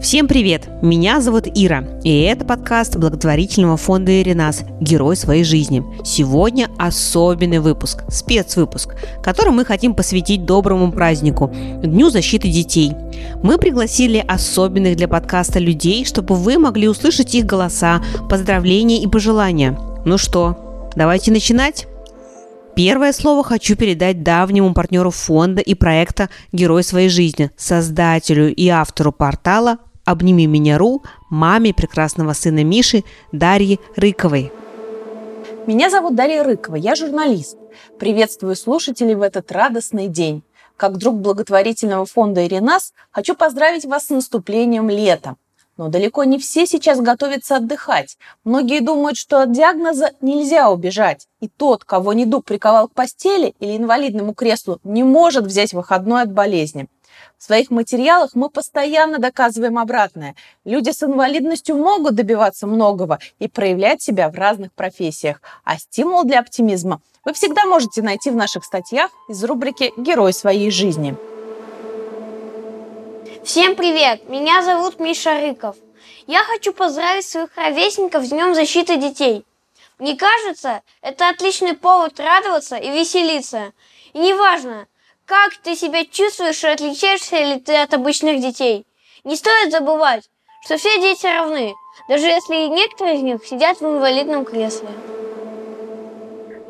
Всем привет! Меня зовут Ира, и это подкаст благотворительного фонда «Иринас. Герой своей жизни». Сегодня особенный выпуск, спецвыпуск, который мы хотим посвятить доброму празднику – Дню защиты детей. Мы пригласили особенных для подкаста людей, чтобы вы могли услышать их голоса, поздравления и пожелания. Ну что, давайте начинать? Первое слово хочу передать давнему партнеру фонда и проекта «Герой своей жизни», создателю и автору портала «Обними меня.ру», маме прекрасного сына Миши Дарьи Рыковой. Меня зовут Дарья Рыкова, я журналист. Приветствую слушателей в этот радостный день. Как друг благотворительного фонда «Иринас» хочу поздравить вас с наступлением лета. Но далеко не все сейчас готовятся отдыхать. Многие думают, что от диагноза нельзя убежать. И тот, кого недуг приковал к постели или инвалидному креслу, не может взять выходной от болезни. В своих материалах мы постоянно доказываем обратное. Люди с инвалидностью могут добиваться многого и проявлять себя в разных профессиях. А стимул для оптимизма вы всегда можете найти в наших статьях из рубрики «Герой своей жизни». Всем привет! Меня зовут Миша Рыков. Я хочу поздравить своих ровесников с Днем защиты детей. Мне кажется, это отличный повод радоваться и веселиться. И неважно, как ты себя чувствуешь и отличаешься ли ты от обычных детей? Не стоит забывать, что все дети равны, даже если некоторые из них сидят в инвалидном кресле.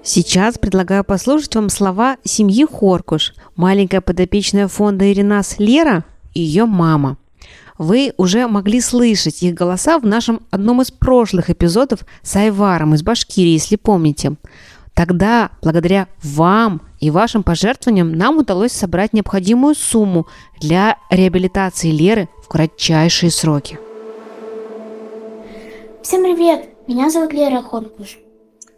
Сейчас предлагаю послушать вам слова семьи Хоркуш, маленькая подопечная фонда Иринас Лера и ее мама. Вы уже могли слышать их голоса в нашем одном из прошлых эпизодов с Айваром из Башкирии, если помните. Тогда, благодаря вам и вашим пожертвованиям, нам удалось собрать необходимую сумму для реабилитации Леры в кратчайшие сроки. Всем привет! Меня зовут Лера Хоркуш.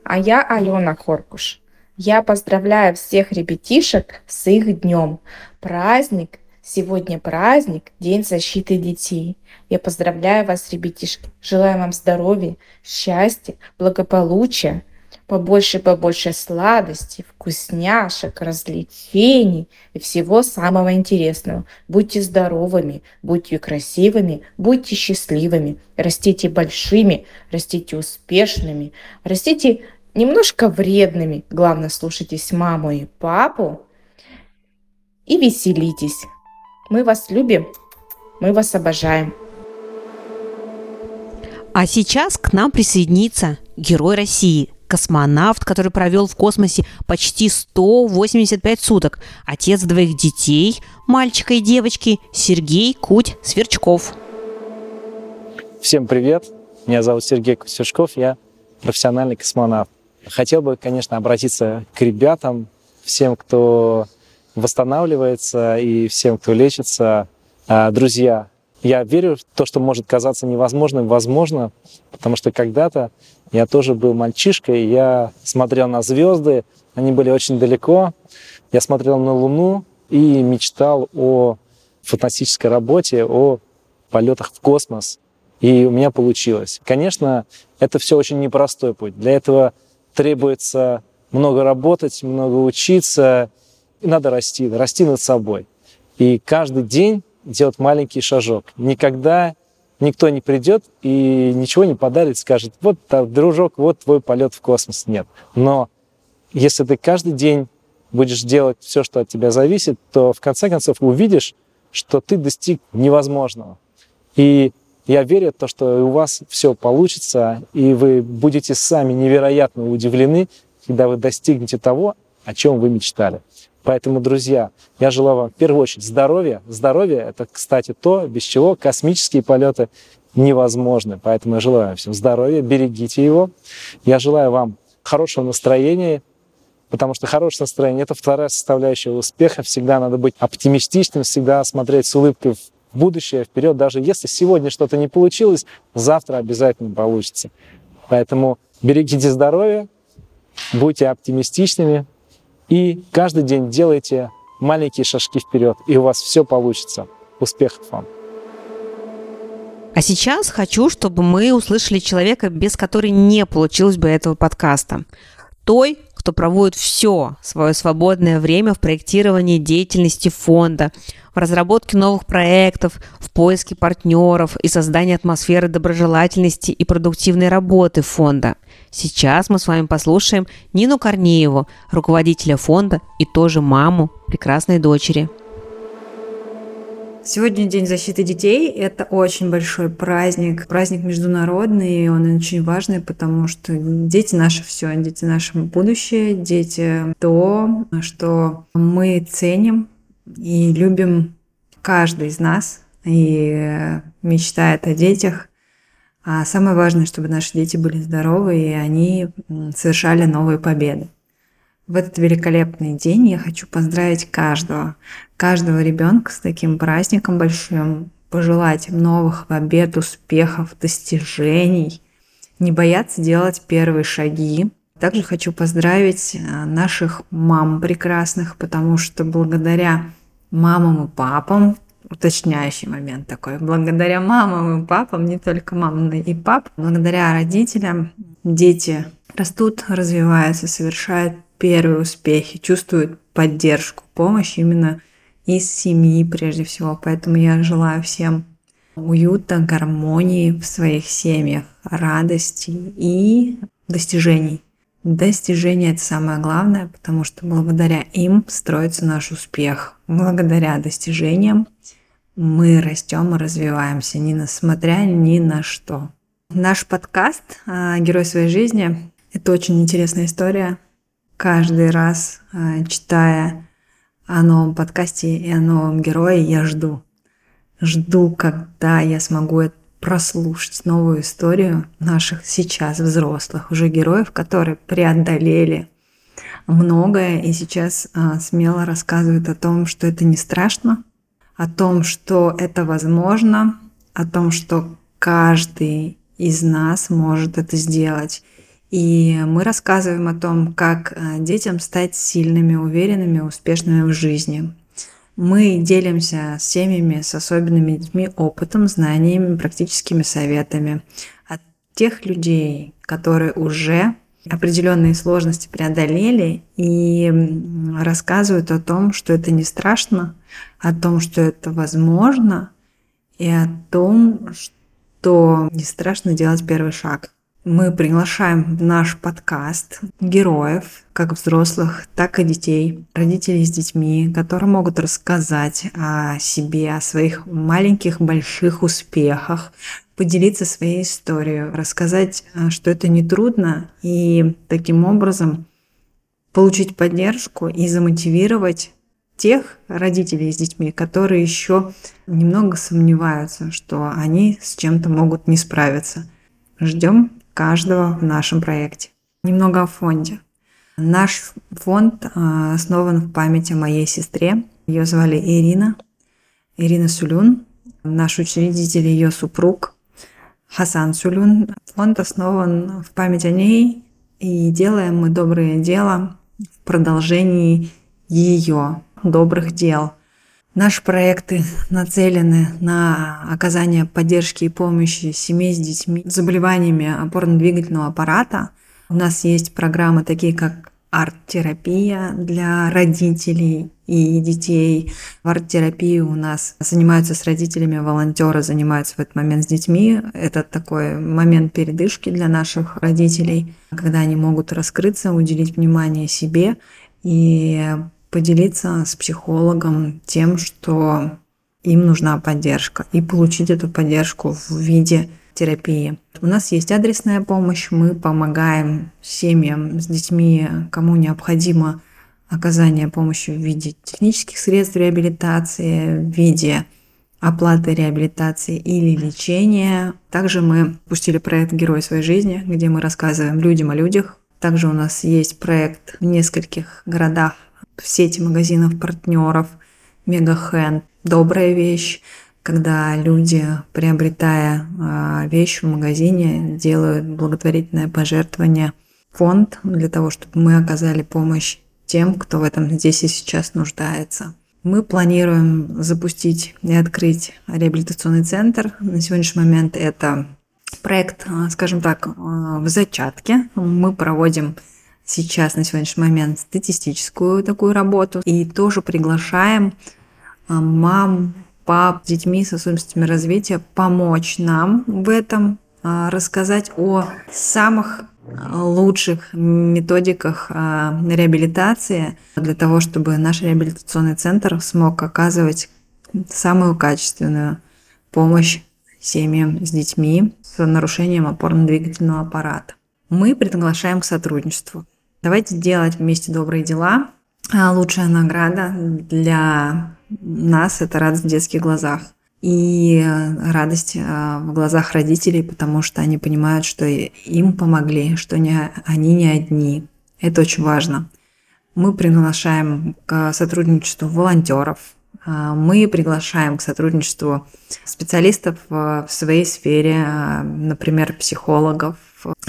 А я Алена Хоркуш. Я поздравляю всех ребятишек с их днем. Праздник Сегодня праздник, День защиты детей. Я поздравляю вас, ребятишки. Желаю вам здоровья, счастья, благополучия, побольше-побольше сладостей, вкусняшек, развлечений и всего самого интересного. Будьте здоровыми, будьте красивыми, будьте счастливыми, растите большими, растите успешными, растите немножко вредными. Главное, слушайтесь маму и папу и веселитесь. Мы вас любим, мы вас обожаем. А сейчас к нам присоединится герой России – космонавт, который провел в космосе почти 185 суток, отец двоих детей, мальчика и девочки, Сергей Куть Сверчков. Всем привет, меня зовут Сергей Куть Сверчков, я профессиональный космонавт. Хотел бы, конечно, обратиться к ребятам, всем, кто восстанавливается и всем, кто лечится. А, друзья, я верю в то, что может казаться невозможным, возможно, потому что когда-то я тоже был мальчишкой, я смотрел на звезды, они были очень далеко. Я смотрел на Луну и мечтал о фантастической работе, о полетах в космос. И у меня получилось. Конечно, это все очень непростой путь. Для этого требуется много работать, много учиться, и надо расти, расти над собой. И каждый день делать маленький шажок. Никогда никто не придет и ничего не подарит, скажет, вот, дружок, вот твой полет в космос. Нет. Но если ты каждый день будешь делать все, что от тебя зависит, то в конце концов увидишь, что ты достиг невозможного. И я верю в то, что у вас все получится, и вы будете сами невероятно удивлены, когда вы достигнете того, о чем вы мечтали. Поэтому, друзья, я желаю вам в первую очередь здоровья. Здоровье – это, кстати, то, без чего космические полеты невозможны. Поэтому я желаю вам всем здоровья, берегите его. Я желаю вам хорошего настроения, потому что хорошее настроение – это вторая составляющая успеха. Всегда надо быть оптимистичным, всегда смотреть с улыбкой в будущее, вперед. Даже если сегодня что-то не получилось, завтра обязательно получится. Поэтому берегите здоровье, будьте оптимистичными, и каждый день делайте маленькие шажки вперед, и у вас все получится. Успехов вам! А сейчас хочу, чтобы мы услышали человека, без которой не получилось бы этого подкаста. Той, что проводит все свое свободное время в проектировании деятельности фонда, в разработке новых проектов, в поиске партнеров и создании атмосферы доброжелательности и продуктивной работы фонда. Сейчас мы с вами послушаем Нину Корнееву, руководителя фонда и тоже маму прекрасной дочери. Сегодня День защиты детей. Это очень большой праздник. Праздник международный, и он очень важный, потому что дети наше все, дети наше будущее, дети то, что мы ценим и любим каждый из нас и мечтает о детях. А самое важное, чтобы наши дети были здоровы, и они совершали новые победы. В этот великолепный день я хочу поздравить каждого, каждого ребенка с таким праздником большим, пожелать им новых побед, успехов, достижений, не бояться делать первые шаги. Также хочу поздравить э, наших мам прекрасных, потому что благодаря мамам и папам, уточняющий момент такой, благодаря мамам и папам, не только мамам и пап, благодаря родителям дети растут, развиваются, совершают первые успехи, чувствуют поддержку, помощь именно из семьи прежде всего. Поэтому я желаю всем уюта, гармонии в своих семьях, радости и достижений. Достижения – это самое главное, потому что благодаря им строится наш успех. Благодаря достижениям мы растем и развиваемся, не несмотря ни на что. Наш подкаст а, «Герой своей жизни» – это очень интересная история, каждый раз, а, читая о новом подкасте и о новом герое, я жду. Жду, когда я смогу прослушать новую историю наших сейчас взрослых уже героев, которые преодолели многое и сейчас а, смело рассказывают о том, что это не страшно, о том, что это возможно, о том, что каждый из нас может это сделать. И мы рассказываем о том, как э, детям стать сильными, уверенными, успешными в жизни. Мы делимся с семьями, с особенными детьми опытом, знаниями, практическими советами от тех людей, которые уже определенные сложности преодолели и рассказывают о том, что это не страшно, о том, что это возможно, и о том, что не страшно делать первый шаг. Мы приглашаем в наш подкаст героев, как взрослых, так и детей, родителей с детьми, которые могут рассказать о себе, о своих маленьких, больших успехах, поделиться своей историей, рассказать, э, что это не трудно, и таким образом получить поддержку и замотивировать тех родителей с детьми, которые еще немного сомневаются, что они с чем-то могут не справиться. Ждем каждого в нашем проекте. Немного о фонде. Наш фонд а, основан в память о моей сестре. Ее звали Ирина. Ирина Сулюн. Наш учредитель ее супруг Хасан Сулюн. Фонд основан в память о ней, и делаем мы доброе дело в продолжении ее добрых дел – Наши проекты нацелены на оказание поддержки и помощи семье с детьми с заболеваниями опорно-двигательного аппарата. У нас есть программы такие, как арт-терапия для родителей и детей. В арт-терапии у нас занимаются с родителями, волонтеры занимаются в этот момент с детьми. Это такой момент передышки для наших родителей, когда они могут раскрыться, уделить внимание себе и поделиться с психологом тем, что им нужна поддержка, и получить эту поддержку в виде терапии. У нас есть адресная помощь, мы помогаем семьям с детьми, кому необходимо оказание помощи в виде технических средств реабилитации, в виде оплаты реабилитации или лечения. Также мы пустили проект «Герой своей жизни», где мы рассказываем людям о людях. Также у нас есть проект в нескольких городах в сети магазинов партнеров, Мегахенд. Добрая вещь, когда люди, приобретая а, вещь в магазине, делают благотворительное пожертвование фонд для того, чтобы мы оказали помощь тем, кто в этом здесь и сейчас нуждается. Мы планируем запустить и открыть реабилитационный центр. На сегодняшний момент это проект, а, скажем так, а, в зачатке. Мы проводим сейчас на сегодняшний момент статистическую такую работу и тоже приглашаем мам, пап с детьми с особенностями развития помочь нам в этом, а, рассказать о самых лучших методиках а, реабилитации для того, чтобы наш реабилитационный центр смог оказывать самую качественную помощь семьям с детьми с нарушением опорно-двигательного аппарата. Мы приглашаем к сотрудничеству. Давайте делать вместе добрые дела. А лучшая награда для нас – это радость в детских глазах и радость а, в глазах родителей, потому что они понимают, что им помогли, что не, они не одни. Это очень важно. Мы приглашаем к сотрудничеству волонтеров, а, мы приглашаем к сотрудничеству специалистов в своей сфере, например, психологов,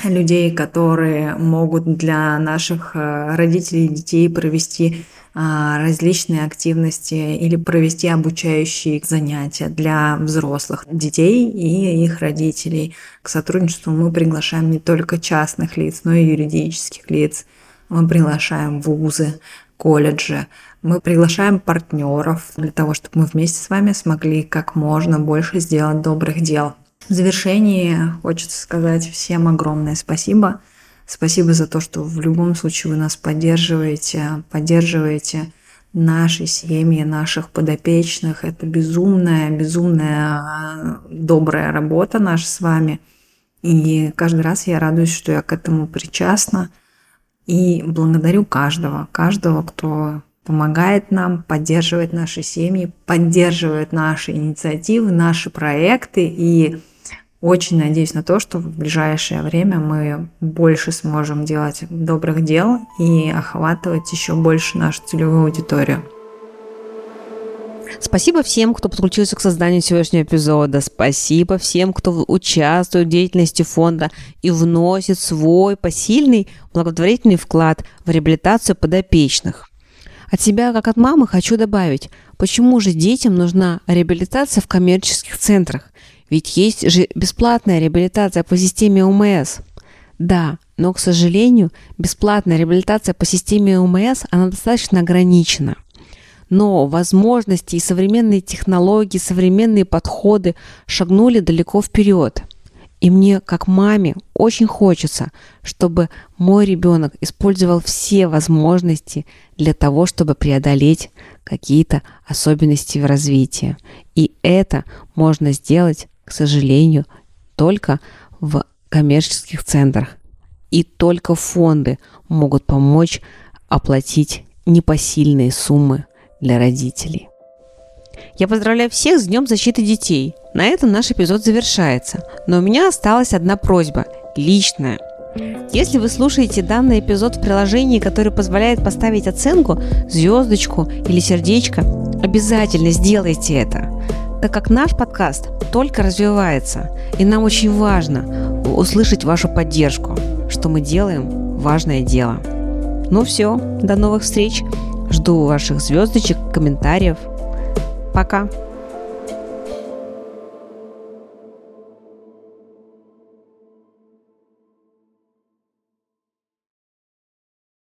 людей, которые могут для наших родителей и детей провести различные активности или провести обучающие занятия для взрослых детей и их родителей. К сотрудничеству мы приглашаем не только частных лиц, но и юридических лиц. Мы приглашаем вузы, колледжи, мы приглашаем партнеров для того, чтобы мы вместе с вами смогли как можно больше сделать добрых дел. В завершении хочется сказать всем огромное спасибо – Спасибо за то, что в любом случае вы нас поддерживаете, поддерживаете наши семьи, наших подопечных. Это безумная, безумная а, добрая работа наша с вами. И каждый раз я радуюсь, что я к этому причастна. И благодарю каждого, каждого, кто помогает нам, поддерживает наши семьи, поддерживает наши инициативы, наши проекты и очень надеюсь на то, что в ближайшее время мы больше сможем делать добрых дел и охватывать еще больше нашу целевую аудиторию. Спасибо всем, кто подключился к созданию сегодняшнего эпизода. Спасибо всем, кто участвует в деятельности фонда и вносит свой посильный благотворительный вклад в реабилитацию подопечных. От себя, как от мамы, хочу добавить, почему же детям нужна реабилитация в коммерческих центрах – ведь есть же бесплатная реабилитация по системе УМС. Да, но, к сожалению, бесплатная реабилитация по системе УМС, она достаточно ограничена. Но возможности и современные технологии, современные подходы шагнули далеко вперед. И мне, как маме, очень хочется, чтобы мой ребенок использовал все возможности для того, чтобы преодолеть какие-то особенности в развитии. И это можно сделать к сожалению, только в коммерческих центрах. И только фонды могут помочь оплатить непосильные суммы для родителей. Я поздравляю всех с Днем защиты детей. На этом наш эпизод завершается. Но у меня осталась одна просьба, личная. Если вы слушаете данный эпизод в приложении, которое позволяет поставить оценку, звездочку или сердечко, обязательно сделайте это так как наш подкаст только развивается, и нам очень важно услышать вашу поддержку, что мы делаем важное дело. Ну все, до новых встреч. Жду ваших звездочек, комментариев. Пока.